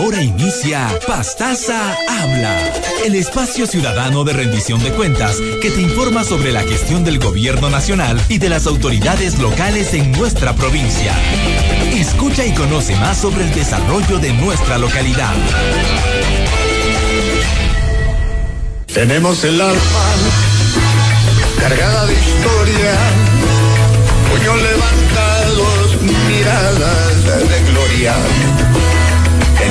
Ahora inicia Pastaza Habla, el espacio ciudadano de rendición de cuentas que te informa sobre la gestión del gobierno nacional y de las autoridades locales en nuestra provincia. Escucha y conoce más sobre el desarrollo de nuestra localidad. Tenemos el alma cargada de historia, puños levantados, miradas de gloria.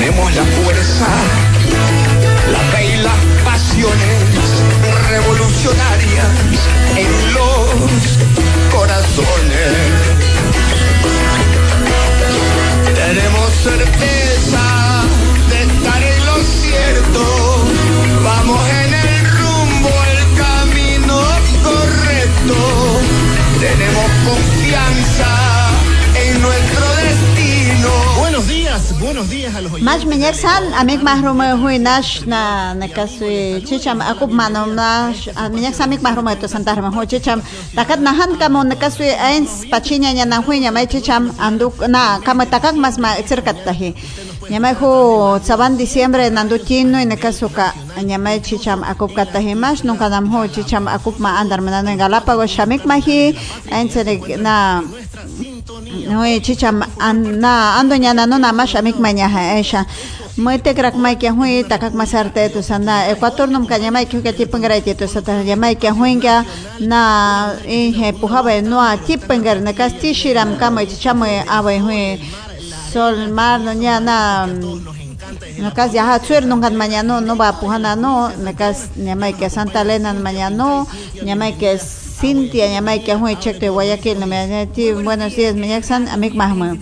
Tenemos la fuerza, la fe y las pasiones revolucionarias en los corazones. Tenemos certeza de estar en lo cierto, vamos en el rumbo, el camino correcto. Tenemos confianza Días, buenos días a los oyentes. Mas minyak san amik mahrum hui nash na nakasui chicham akup manom nash minyak san amik mahrum to santar ma hu chicham takat nahan kamo nakasui ains pachinya nya na hui nya mai chicham anduk na kama takak mas ma cerkat tahi Nyamai saban diciembre nandu tino y nakasuka nyamai chicham akup katahi mas nunca nam hu chicham akup ma andar manano en Galápagos shamik mahi ains na no chicham an, na ando nyana no na mas amik manya ha esha Muy te crack mai que hui takak masarte tu sanda Ecuador num kanya mai que tipo ngara tu sata ya mai que huinga na inhe puhaba no a tipo ngar na kasti shiram kama chicham ave hui sol mar no nya na Nakas ya hatsuer nungan mañana no va pujana no nakas nyamai que Santa Elena mañana no nyamai que Cintia nyamai que hui check de Guayaquil no me ti. Buenos días miñaksan amik mahma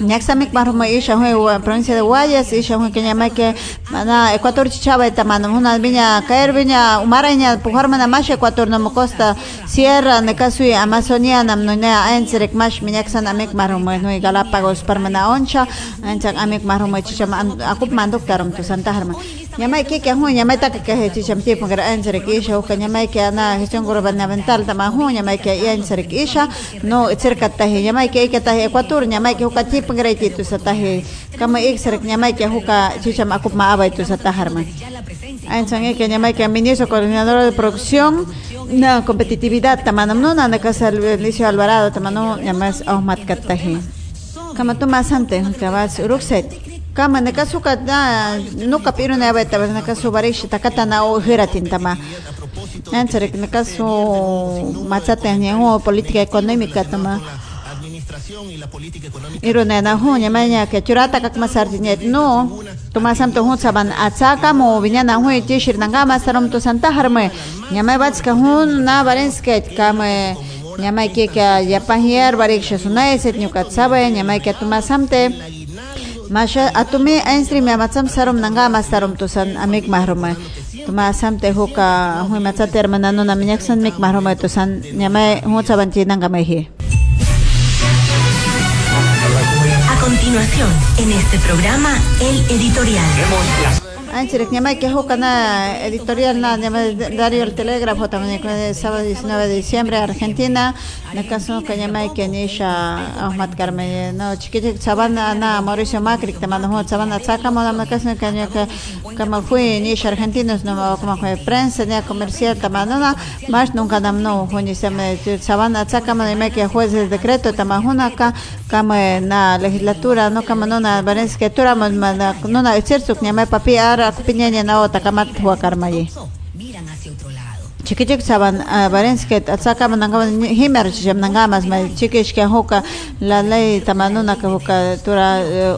Ñaksa amik mahma isha hui provincia de Guayas isha hui que nyamai que mana Ecuador chichaba tamano una viña caer viña umaraña pujar mana más Ecuador no costa. Sierra nekasui Amazonia nam no ne enserek mash miñaksan amik mahma no Galápagos parmana oncha anchak amik mahma chichama akup manduk taram tu santa harma nyamai que que hui nyamai tak que chicham tipo ngar enserek isha hu nyamai que ana gestión gubernamental tama hu nyamai que ya enserek isha no cerca tahi nyamai que que tahi Ecuador nyamai que huka tipo ngar itu satahi kama ik serek nyamai que huka chicham akup ma abai tu sata harma Anchang que nyamai que ministro coordinador de producción na competitividad tamanam no na casa Lucio Alvarado tamano nyamas Ahmad Katahi kama tu masante kabas rukset kama nakasuka na no kapiro na beta nakasu barish takata na o hiratin tama. Anchare nakasu matsate nyango política económica tama. Iro na na hu nyamanya ke curata kak masar jinyet no tumasam to hu saban atsaka mo vinya na hu tishir nanga masaram to santa harme nyamai bats ka hun na barenske kame nyamai ke ka yapahier barik shasuna eset nyukat sabe nyamai ke tumasamte Masha atumi ainstri me matsam sarum nanga masarum to san amik mahruma tumasam te huka hui matsa termana no na minyak san mik mahruma to san nyamai hu saban chi nanga mehi A continuación, en este programa, el editorial. Anchirek nyamai que na editorial na nyamai Dario el Telégrafo también el sábado 19 de diciembre Argentina. Na caso que nyamai que nisha Ahmad Carmen no chiquitik sabana na Mauricio Macri que mando hot sabana saca moda na caso que nyaka kama fue nisha argentinos no como fue prensa ni comercial tamano na más nunca nam no honi se me sabana saca moda me que juez el decreto tamahuna ka kama na legislatura no kama no na bares que tura no na cierto que nyamai papi ara kupinyanya na ota kamat huwa karmaye Miran hacia otro lado. chikichik saban barensket atsaka mananga himer chim nangamas ma chikish ke hoka la ley tamanuna ka hoka tura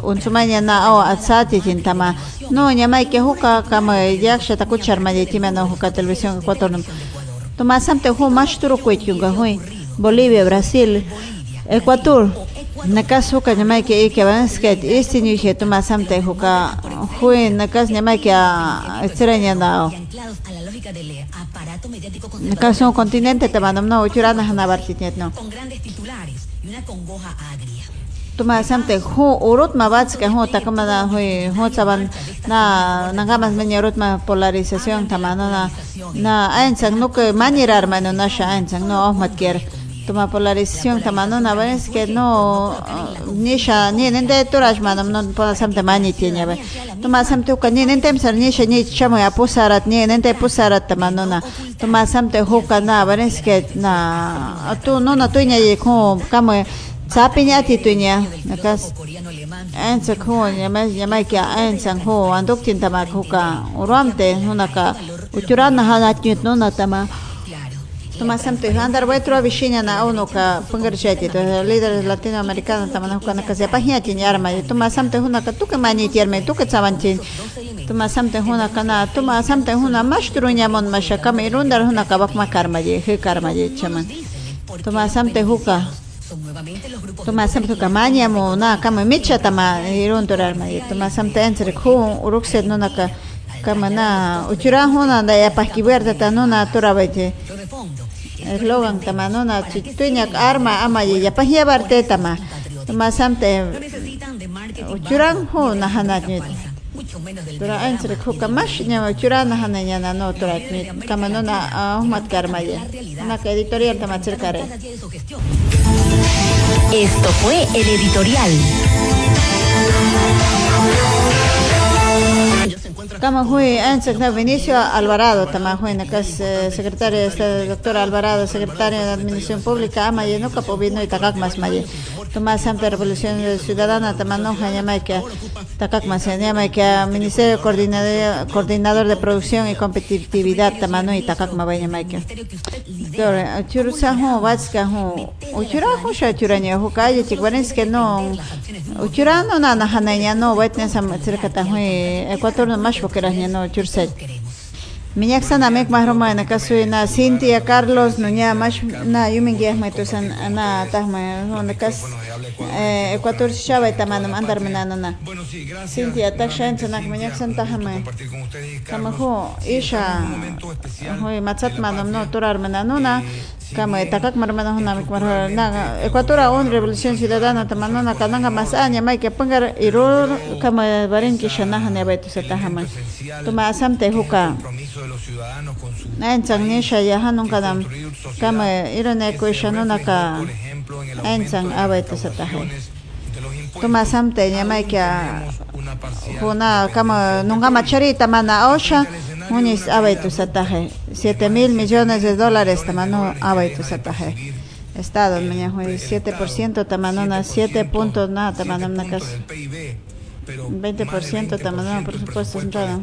unsumanya na o atsati tin tama no nyamai ke hoka kama yaksha takuchar ma yetima no hoka televisión ecuador. Toma samte ho mashturu kuityunga hoi Bolivia Brasil Ecuador nakas huka nyamai ke ike barensket istini je toma samte hoka hui nakas nyamai ke estrenya na Anclados a la lógica del aparato mediático nakas un continente tamanam no uchurana hana bartitnet no tuma samte hu urut ma bats ke hu takama na hui hu saban na nangamas menya urut ma polarización tamano na na ainsang no que manirar mano na sha ainsang no ahmat ker toma polarización tamano na es que no nisha ni nende turash manam no pona samte mani tiene be toma samte uka ni nende msar nisha ni chamo ya pusarat ni nende pusarat tamano na. Toma samte huka na es que na tu no na tuña y como kamo sapinya ti tuña nakas en sa ko nyama nyama kya en sang ho andok tin tama huka uramte hunaka uchuran na hanat nyut no na Tomasam te andar vetro avishina na uno ka pungarcheti to líderes latinoamericanos tamana kana ka sepa hiya tin yarma tomasam te huna ka tu ka mani tierme tu ka tomasam te huna mashtrunya mon masha dar huna ka bakma karma karma je chaman. Tomasam te huka tomasam te kamanya mo na kama micha tama irun dorar ma tomasam te entre khu urukset no na ka kama na uchura huna da ya paskiberta tanuna turabete eslogan tama no na tuñak arma ama ya pahia barte tama tama samte uchuran ho na hana ni tura ansre ko kamash nya uchuran na hana nya na no tura ni kama no na ahmat karma ya na ka editorial tama cercare Esto fue el editorial. Kama hui ansak na Vinicio Alvarado, tama hui na kas secretario de doctor Alvarado, secretario de Administración Pública, ama y no capovino y takak mas maye. Toma Santa Revolución Ciudadana, tama no hanyama que takak mas hanyama que Ministerio Coordinador, Coordinador de Producción y Competitividad, tama no y takak ma vaya maike. Doctor, churusa hu vatska hu, uchura hu sha churanya hu kaya chikwanes que no, uchura no na na hananya no, vatne sam cerca ta hui Ecuador no más porque las no churset. Minyak sana mek mahroma na kasu na Cintia Carlos no nya más na yumingi ahma to san na tahma no na kas Ecuador shaba tamanam andar menana na. Cintia tak shan sana minyak san tahma. Kama ho isha hoy matsat kama takak marmana huna mik mar na Ecuador on revolución ciudadana tamano na kananga masanya mai ke pangar irur kama barin ki shana hane baitu satahama tuma asamte huka na enchang ni shaya hanun kanam kama irone ko shano na ka enchang abaitu satahe tuma asamte nyamai kya huna kama nunga machari tamana osha Munis abaitu sataje. 7 mil millones de dólares tamano abaitu sataje. Estado, mañana 7% tamanona 7 puntos nada tamanona casi 20% tamanona por supuesto sentado.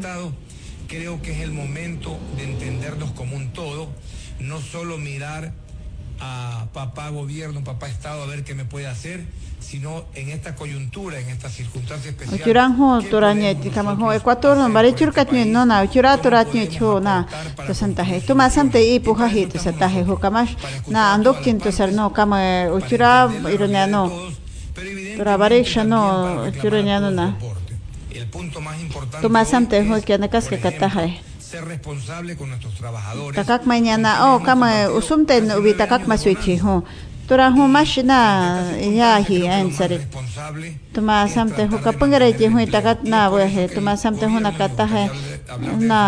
Creo que es el momento de entendernos como un todo, no solo mirar a papá gobierno, papá Estado a ver qué me puede hacer, sino en esta coyuntura, en esta circunstancia especial. Ecuador no na uchura na na El punto más importante ser responsable con nuestros trabajadores. takak mañana oh kama usumte ubi takak masuichi ho tura ho mashina ya hi ansari tuma samte ho kapangare ji hui takat na we he tuma samte ho na kata he na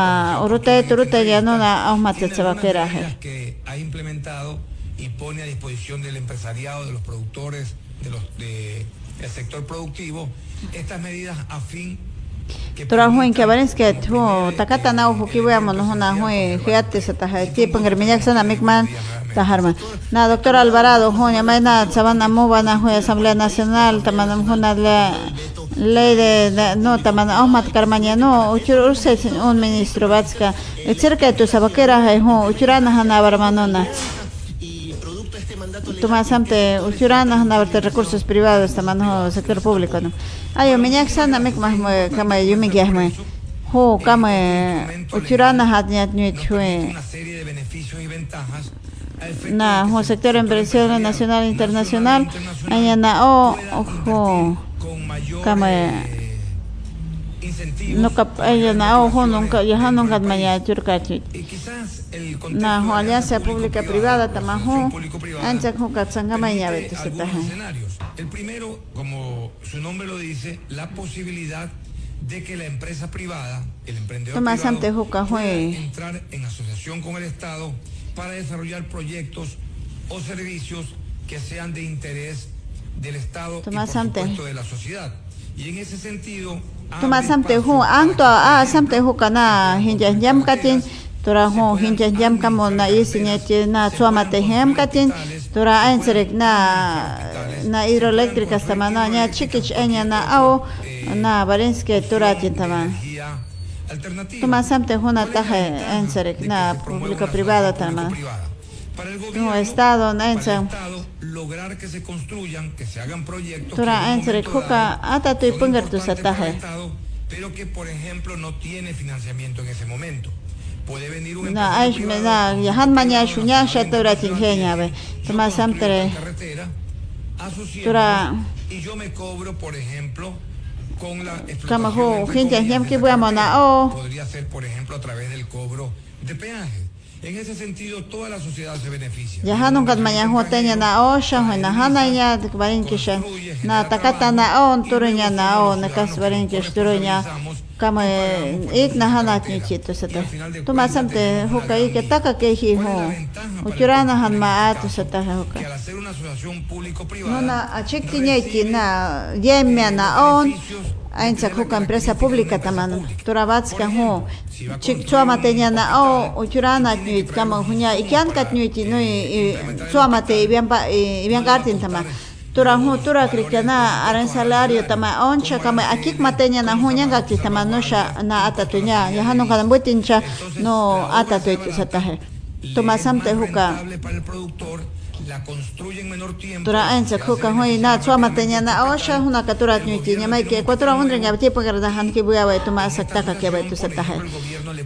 urute turute ya no na ahmat tsavakera he que ha implementado y pone a disposición del empresariado, de los productores, de los de, del sector productivo, estas medidas a fin que tura hui ke baris ke ho takata na ki we mon ho na hui hiate sa ta he ti pangar minyak sana mikman taharma na doctor Alvarado ho nya mai na sabana mo bana hui asamblea nacional tamanam ho na le ley de, no tamana ahmat karmanya no uchur urse un ministro batska cerca de tu sabakera he ho uchurana hana barmanona Tuma samte uchurana hana verte recursos privados tamano sector público no ayo minyak sana mik mah kama yumi gyahme ho kama uchurana hatnya chue una serie de beneficios y ventajas a efecto na ho sector empresarial nacional e internacional aya na o ojo con no aya na o ho nunca ya nunca manya churkachi y quizás el na ho alianza pública privada público-privada ancha ho katsanga manya betu escenarios. El primero, como su nombre lo dice, la posibilidad de que la empresa privada, el emprendedor Toma privado, pueda entrar en asociación con el Estado para desarrollar proyectos o servicios que sean de interés del Estado Tomás y por supuesto de la sociedad. Y en ese sentido, tuma samte hu ang to a samte hu kana hinja jam katin tura hu hinja jam kamo na isinya ti na chuama te hem katin tura ein serek na na hidroeléctrica stamana nya chikich enya na au na barinske tura tin taman energía alternativa. tuma samte hu na taje ein serek na público privado taman Para el no gobierno, estado na para el Estado, lograr que se construyan, que se hagan proyectos. Que Estado, pero que, por ejemplo, no tiene financiamiento en ese momento. Puede venir un na privado, na yahan manya shunya shatura tin henya be yo tuma construyo samtere esta carretera a sus Tura- y yo me cobro, por ejemplo, con la explotación, de ki esa bua mona o. Podría ser, por ejemplo, a través del cobro de peajes. En ese sentido, toda la sociedad se beneficia. Yahanun na o sha ho na takata na on turunya na o na kas barin kish turunya kama na hana sata tuma samte ho kai ke taka ho uchurana han sata ho que una asociación público-privada, no na a ki na yemya na on Ain sa kuka empresa pública taman turabatska ho tenya na o uchurana ni kama hunya ikyan kat ni ti no chuama te ibian pa ibian kartin tama tura ho tura krikana aran salario tama oncha kama akik matenya na hunya gakti tama no na ata tunya ya no ata tu itu satahe tuma samte huka rentable para el productor, la construye en menor tiempo. tura ain sa kuka hoi na chuama tenya na o sha huna katura ni ti nyamai ke kwatura undre ngab ti pagar da han ki buya wa tuma sakta ka ke ba tu satahe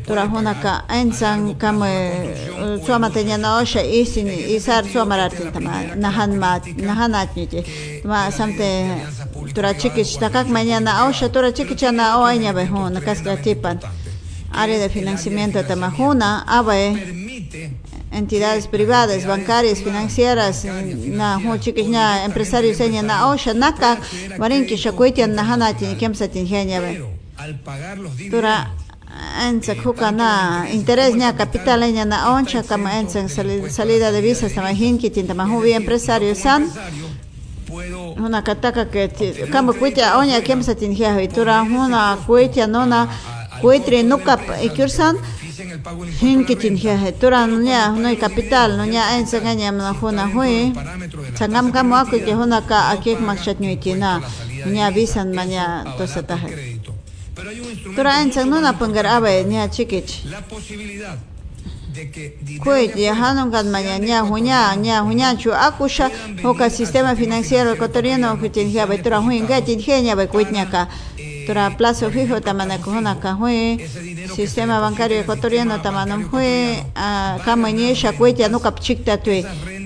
tura huna ka ain sang kam chuama tenya na o sha isin isar chuama ratin tama nahan ma nahanat ni ti tuma samte tura chikich takak mañana o sha tura chikich na o aña be ho na kas ka tipan. Área de financiamiento tama huna abe Permite entidades privadas, bancarias, financieras, na chikich na empresarios enya na o sha naka warinki shakuitian na dividendos tura kuka na enya na oncha salida de visas tama hinki empresario san. Huna kataka kuitia tura kuitia nona kuitri en hinki tin hia he tura nya no capital no nya ensa ganya na huna hui sangam kamo ako ke huna ka akik makshat nyuitina nya visan manya to instrumento tura ensa mucho nona más pangar abe nya chikich hanong kan manya nya hunya nya hunya chu akusha hoka sistema financiero ecuatoriano que tin hia betura huin ga plazo fijo tamana kohona ka hui sistema bancario ecuatoriano tamanam hui kama nye sha kuit ya no kap chikta tu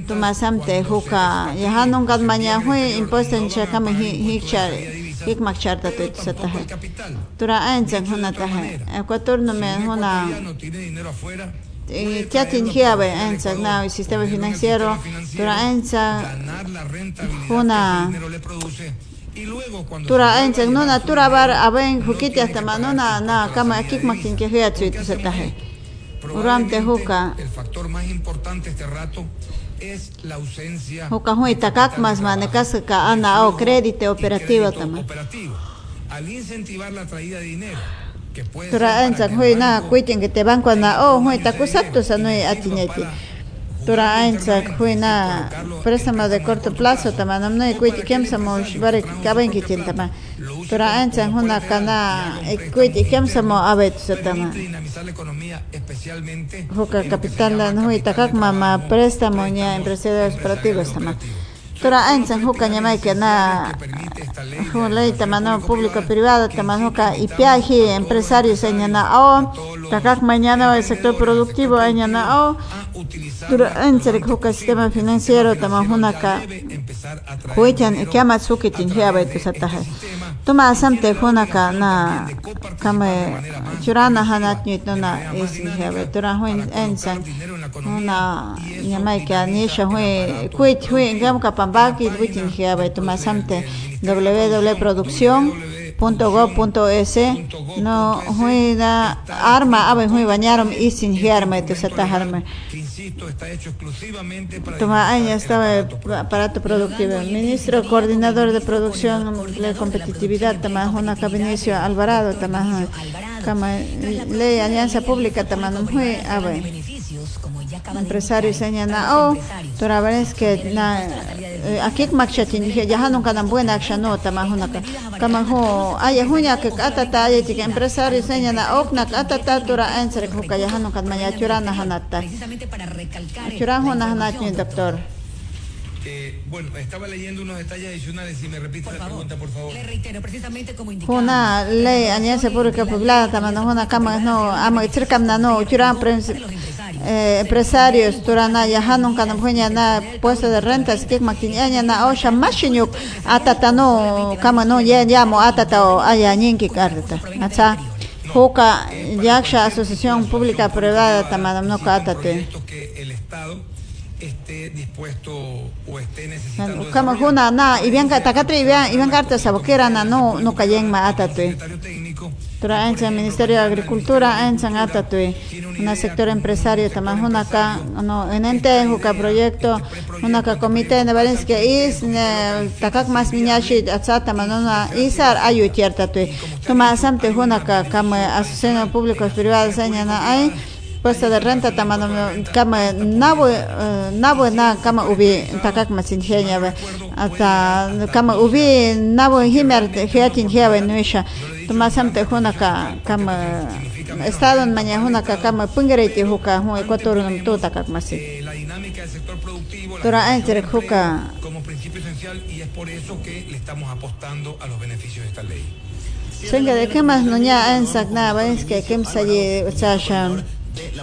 tuma samte hoka ya hanong kan manya hui impuesto cha kama hi hi char hik mak charta tu sata hai capital tura ain chang hona ta hai ecuador no me hona no tiene dinero afuera ya tinhia be ensa na el sistema financiero. Tura ensa ganar que tura se ensa no na tura bar aben hukiti hasta manona na kama akik makin satahe uram te el factor más importante este rato es la ausencia huka hui takak mas manekas ka ana o crédito operativo tama. Al incentivar la traída de dinero, que tura que el hui na kuitin ke te banco na o hui tu sanoi hui na préstamo de corto plazo tama namno kuiti kemsa mo bare kaben kitin tama. Ensa huna kana kuiti kemsa mo abet satama permite dinamizar la economía, especialmente Juka capital la no itakak mama préstamo nya empresarios operativos tama. Tura ansan juka nyamai que na ley tamano público privado tamano ka ipiaji empresarios enya na takak mañana el sector productivo enya na o utilizar tura ansan juka sistema financiero tamahuna ka empezar a traer huichan ikiama sukitin hiabe tu satahe. Tuma asamte huna ka na kame churana hanat nyit na isin hiabe tura huin ensan una nyamai ka nisha hui kuit hui ngam ka pambaki witin hiabe tuma asamte www.produccion.gov.es no hui da arma abe hui bañarom isin hiarme tu sataharme insisto, está hecho exclusivamente para... Toma año estaba el aparato productivo. Ministro coordinador de producción de competitividad, tama una Benicio Alvarado, tama kama ley alianza pública, tama no fue, a ver empresario señala oh torabares que na aquí makchatin dije ya no kana buena action no tama huna kama ho ay hunya que ata ta ay que empresario señala ok na ata ta tora answer ko kaya hanu kan maya churana hanata churana hanata doctor eh, bueno, estaba leyendo unos detalles adicionales. Si me repite la pregunta, por favor. Le reitero, precisamente como indicaba. Una ley, alianza pública poblada, también una cama, no, amo, cercam, no, churan, eh, empresarios turana yahanun kana na puesto de renta skik makinyanya na osha mashinyuk atata no kama no ya llamo atata o aya nyinki karta acha Juca Yaksha Asociación Pública Privada Tamadam no Katate. El esté dispuesto o esté necesitando kama huna na ibyan ka takatre ibyan ibyan karta sabokera na no no kayen ma atate Tura encha Ministerio de Agricultura encha atatui una sector empresario también una ka no en ente juka proyecto una ka comité de Valencia is takak mas minyashi atsata manona isar ayu tierta tu toma samte una ka kama asociación públicos privados señana ay nuisha tumasam te hunaka kama estado en mañana hunaka kama pungereti huka hu ecuador masi tora entre huka como principio esencial y es por eso que le estamos apostando a los beneficios de esta ley. Senga de qué más no ya en es que quem saye uchasha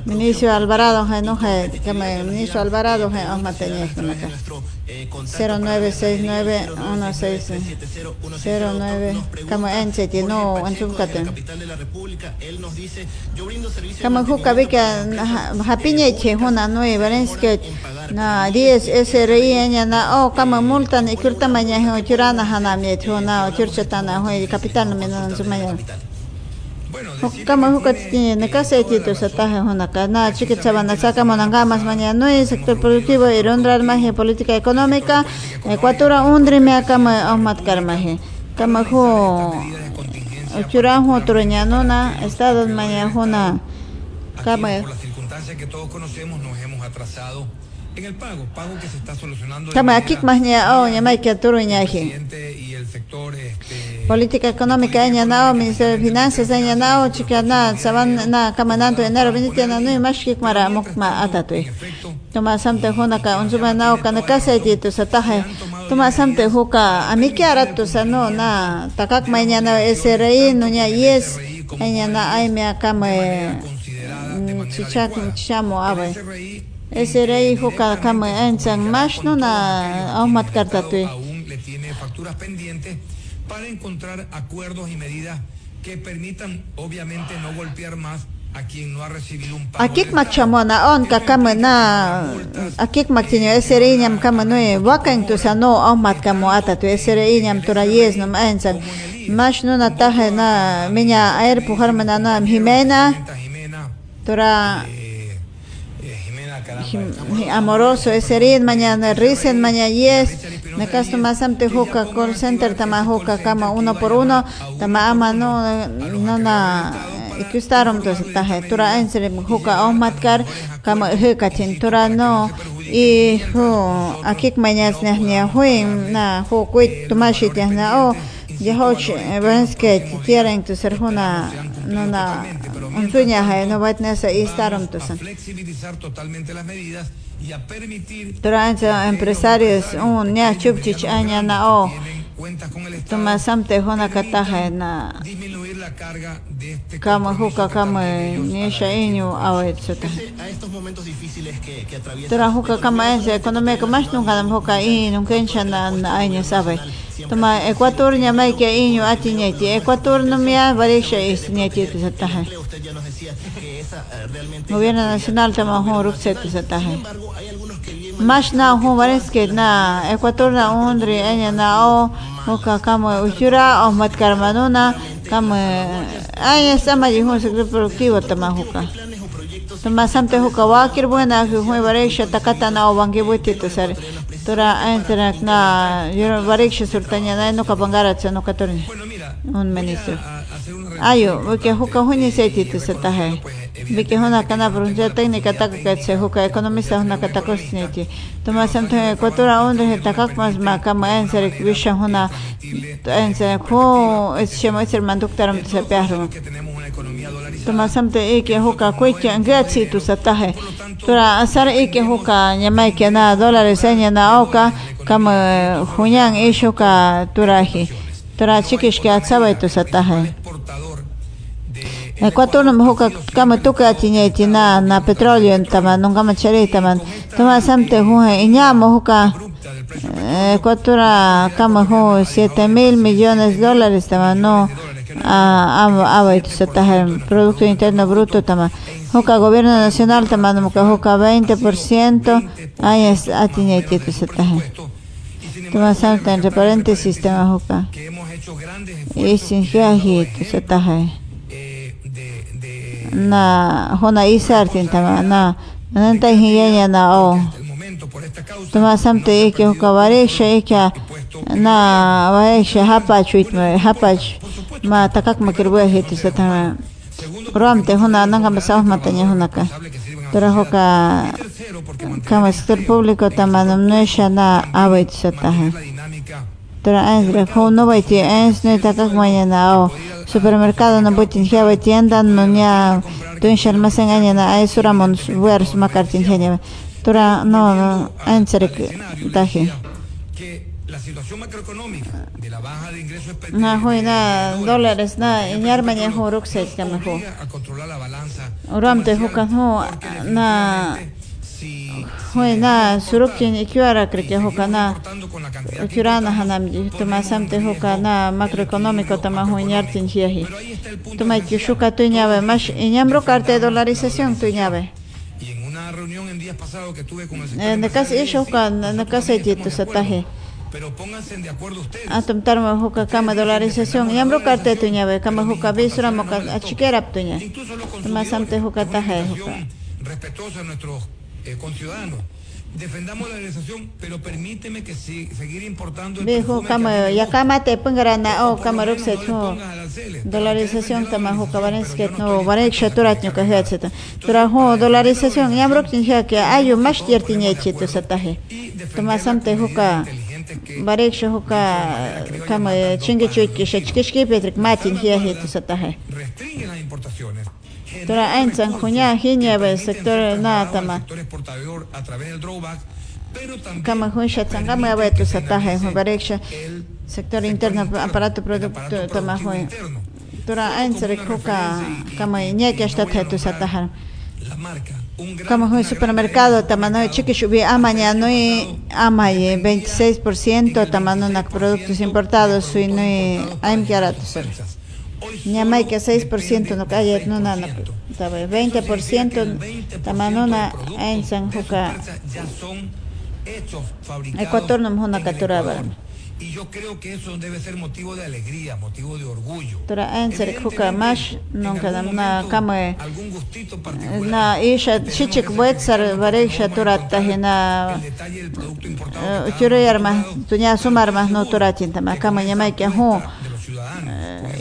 Ministro Alvarado, no que me ministro Alvarado, os mantenía acá. 0969 09 como en no en como juca vi que hapiñe che huna no y que na 10 SRI na o como multan y curta mañana ho churana o ho capital no me no su mañana kama hukat nakasaytito sa taje hunaka na chikitsabana sakamo nangamas mañana. Sector productivo y rondrar maje política económica ecuatora undrime kama ahmat karmaje kama hu churahu tureñanuna estado mañana huna kama por las circunstancias que todos conocemos nos hemos atrasado en el pago, pago que se está solucionando. Mahnya oh. Y el sector este política económica ministerio de finanzas na saban na kamananto enero na nui mashkik mara mukma atatui tuma samte unzuma nao kana kasa iti tu satahe tuma samte huka amiki aratu sano na takak mainya na SRI nunya yes abe Kama enchang mash no na ahmat kartatui le tiene facturas pendientes para encontrar acuerdos y medidas que permitan, obviamente, no golpear más a quien no ha recibido un pago. Akik machamona on kakama na akik maktinyo esere inyam kama no e wakan tu sa no on mat kamo ata tu esere inyam tura yes no ensan mash no na minya air pujar mana no Jimena. Tura amoroso esere mañana risen mañana yes. Nekas tumasam te hoka call center tama hoka kama uno por uno tama ama no no na ikustarom to tahe tura ensere hoka ohmatkar kama heka tin tura no i ho akik manyas nehnia huim na ho kuit tumashi tehna o Yahoch, Venske, tieren tu serjuna, no na, un tuña, no va a tener ese instarum tu Flexibilizar totalmente las medidas Durante empresarios un nya chupchich aña na o toma samte hona kataje na kama huka kama nisha inyu awet sota Tura huka kama ense economía kamash nunca nam huka in nunca encha na año sabe. toma Ecuador nya mai ke inyu ati nyeti Ecuador no mia varisha is nyeti tu sataje Gobierno nacional tama hu rukset tu sataje Mash na hu varis ke na Ecuador na undri enya na o huka kama uchura o mat karmanuna kama aya sama di hu sector productivo tama huka Tomasante huka wakir buena que fue vareksha takata na obangi butito sare. Tora entenak na yo vareksha surtanya na no kapangara no katorni. Un ministro. Ayo, porque huka huni seitito sata hai. Bike huna kana pronuncia técnica taka se huka economista huna kata kosniti. Tomasante kotora onde he takak mas ma kama ensere visha huna ensere ko es shemo es manduk taram se huka kweke ngatsi tu huka nyamai ke na dólares enya na oka kama hunyang isho ka turahi. Tora atsaba tu satahe. Ecuador no huka kama tuka tinya tina na petróleo tama nunca machare tama. Tomasante huhe inyamo huka Ecuador kama hu 7 mil millones de dólares tama no a a itu satahe producto interno bruto tama hoka gobierno nacional tama no ka hoka 20% ay es atinya itu satahe tama samta entre paréntesis tama hoka y sin hiahi itu satahe na hona isartin tama na nanta hiyanya na o. Tama samta eke hoka varesha eke na varesha hapach uitma hapach ma takak makirbu hiti satama ram te huna nanga masah matanya huna ka. Tora hoka kama sector público tamanum no shana await sataha tora ens re ho no baiti ens no takak mañana o supermercado no hiawa tienda no nya tun almacén aña na ay henya tora no no ens re tahi la situación macroeconómica de la baja de ingresos na dólares na kama ho a controlar la balanza uram te na hoy na surukin ikyara krike ho kana kirana hanam ji tuma samte ho kana macroeconómico tama ho inyar tin hiahi tuma kishuka tu nyabe mash inyamro karte dolarización tu nyabe y en una reunión en días pasados que tuve con el sector en casa isho kan na casa jitu satahe pero pónganse de acuerdo ustedes. Atum tarma huka kama dolarización. Yamro karte tu nyabe kama huka bisra moka achikera tunya incluso los tuma samte huka tahe huka respetuosa a nuestros eh, conciudadanos defendamos la legalización pero permíteme que si, seguir importando el que mí me ya gusta. kama te pengarana o ho pongas aranceles. dolarización Tal vez tama me ho enojo, kabanesket pero yo no dispuesto a shaturat nyo kaheteta tura ho dolarización chito y defender tuma las samte medidas huka inteligentes que barek sho huka kama chinge chuit ke shachkishki petrik matin hya hetu satahe restringen las importaciones tura aintsan khunya hinya be sector na tama sector exportador a través del drawback kama hun shatsangama be tu satahe ho barek sha el sector interno aparato producto tama ho interno. Tura aintsare huka kama la marca un gran Kama hoy supermercado tamano chique shubi amaña no amaye 26% tamano na productos importados sui no aim que 6% no kaya no na na tabe 20% tamano na ain san fabricados Ecuador no mhona en katura Ecuador. barama. y yo creo que eso debe ser motivo de alegría motivo de orgullo. Tura ain ser huka mash non kada na kama algún gustito particular. na isha chichik buet sar bareksha tura tahina el detalle del producto importado Uchuro yarma tunya sumar no tura tinta ma kama nyamai que hu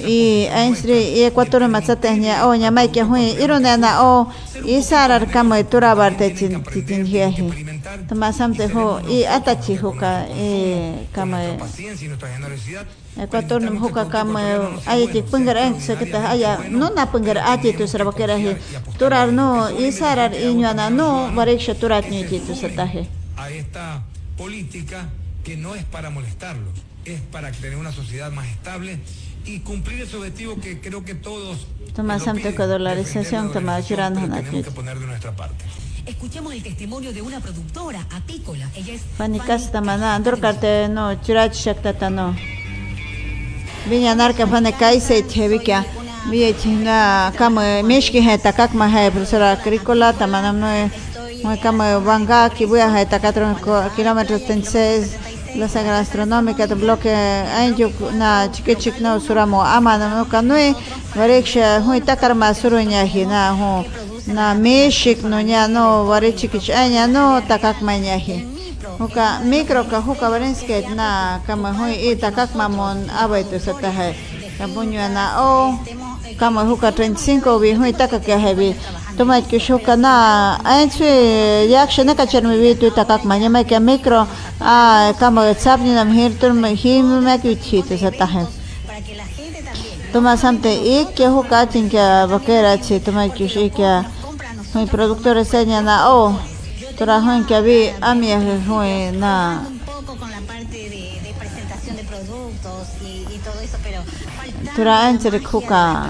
de los ciudadanos y ainsri y ecuador matsate nya o nyamai que hu irone na o y sarar kama tura barte tin tin hiahi tama samte ho y atachi e paciencia y nuestra generosidad ecuador nam huka kama ay ti pungar en se kita aya no na pungar ati tu sara bakera hi turar no y sarar y nyana no bareksha turat ni ti tu a esta política que no es para molestarlo, es para tener una sociedad más estable y cumplir ese objetivo que creo que todos piden, ko dolarización, pero na tenemos que poner de nuestra parte. Escuchemos el testimonio de una productora apícola. Ella es Fanny Castamana, Andor Carte, no, Churach Shaktata, no. Viña Narca, Fanny Kaise, Chevica, Villa China, Kama, Mishki, Heta, Kakma, Hai, profesora agrícola, Tamanam, no, muy Kama, Banga, Kibuya, Heta, 4 kilómetros, Tenses, la sagra astronómica, de bloque, Anjuk, na, Chikichik, no, Suramo, Amana, no, Kanui, Vareksha, Hui Takarma, Surunya, Hina, Hu, na mishik no nya no warichikich anya no takak mañaji huka micro ka huka barenske na kama hoy i takak mamon abaito satahe kabuño na o kama huka 35 bi hoy takak ya toma que shuka na ainchwe yaksha na kacharmi bi tu takak maña ma que micro a kama tsapni nam hirtur ma him ma que chito satahe toma samte ik que huka tinka bakera chi toma que shika mi productor enseña na o trabajo en que a mi fue na tura entre kuka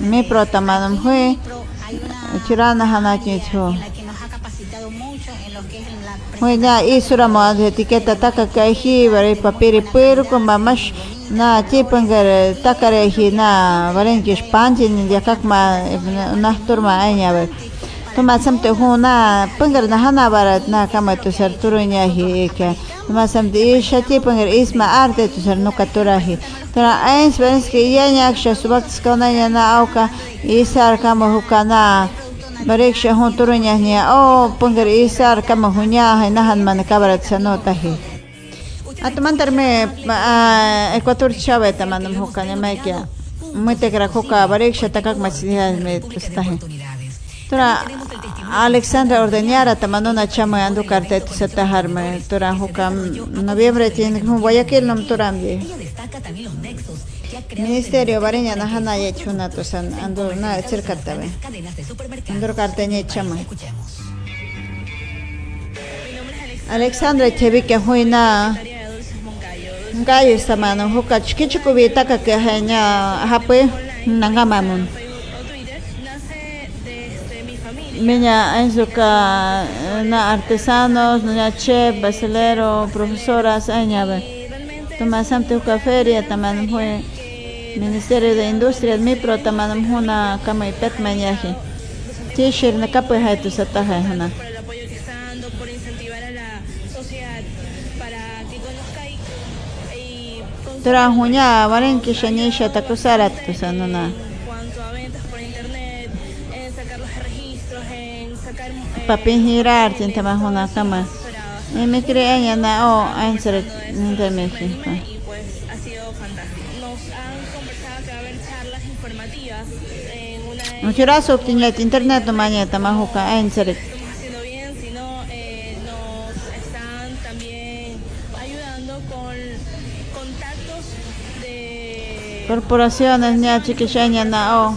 mi protamanum fue chirana hana chicho fue na isura mo de etiqueta taka kai bare papiri pero con mamash na chipangar takare hi na varen ki spanji ni yakak ma na turma ver tuma samte huna pangar na hana barat na kama tu sar turunya hi ke tuma samte isha chipangar isma arte tu sar nuka turahi tara ains varen ki yanya aksha subak skona nya na auka. Isar kama hukana barek sha hun turunya ni o pangar isar kama hunya hai nahan man kabarat sanota hi. Atumantarme Ecuador Chávez tamandam hukanya maikia. Muite kra huka barek shatakak machiliha me tustahe. Tora Alexandra Ordeñara tamandona chama andu cartet sataharme. Tora huka noviembre tiene hum Guayaquil nom toramye. Ministerio Bareña Nahana Yechuna Tosan Andur Na Circatabe Andur Carteña Chama Alexandra Chevike Huina Ngai samano huka chikichiku bitaka que hanya hapue nangamamun. Miña enzuka na artesanos, na chef, basilero, profesoras, añabe. Toma samte huka feria tamanum hue Ministerio de Industria mi pro tamanum huna kama ipet mañaji. Tishir na kapu haitu sataha huna. Tara huña varen que shanisha takusarat tusanuna. Papin girar tinta mahuna kama. Y me creen na o answer ninta meji. Muchurazo tiene internet no mañana tamajuka answer. corporaciones ni a chiquishaña na o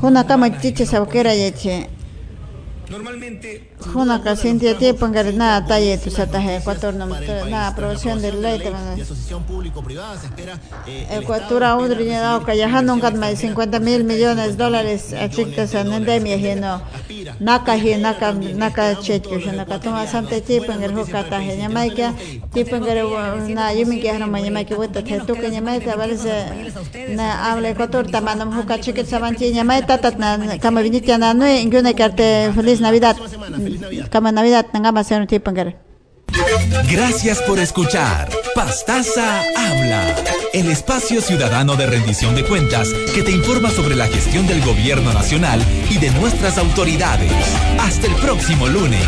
Huna kama chiche sabkera yeche Normalmente, Huna ka sintia tie pangar na taye tu sataje Ecuador no na aprobación de ley te y asociación público-privada se espera eh, Ecuador aún riñado más 50 mil millones de dólares a chictas en endemia hino naka hi naka naka naka sante pangar he nyamaika pangar na yumi ke hano nyamaika wata the tu ke nyamaika valse na habla Ecuador tamanam ho ka chikit sabanti nyamaita tat na kama vinitia na no ingune karte feliz navidad kama navidad nangama senu tie pangar Gracias por escuchar Pastaza Habla, el espacio ciudadano de rendición de cuentas que te informa sobre la gestión del gobierno nacional y de nuestras autoridades. Hasta el próximo lunes.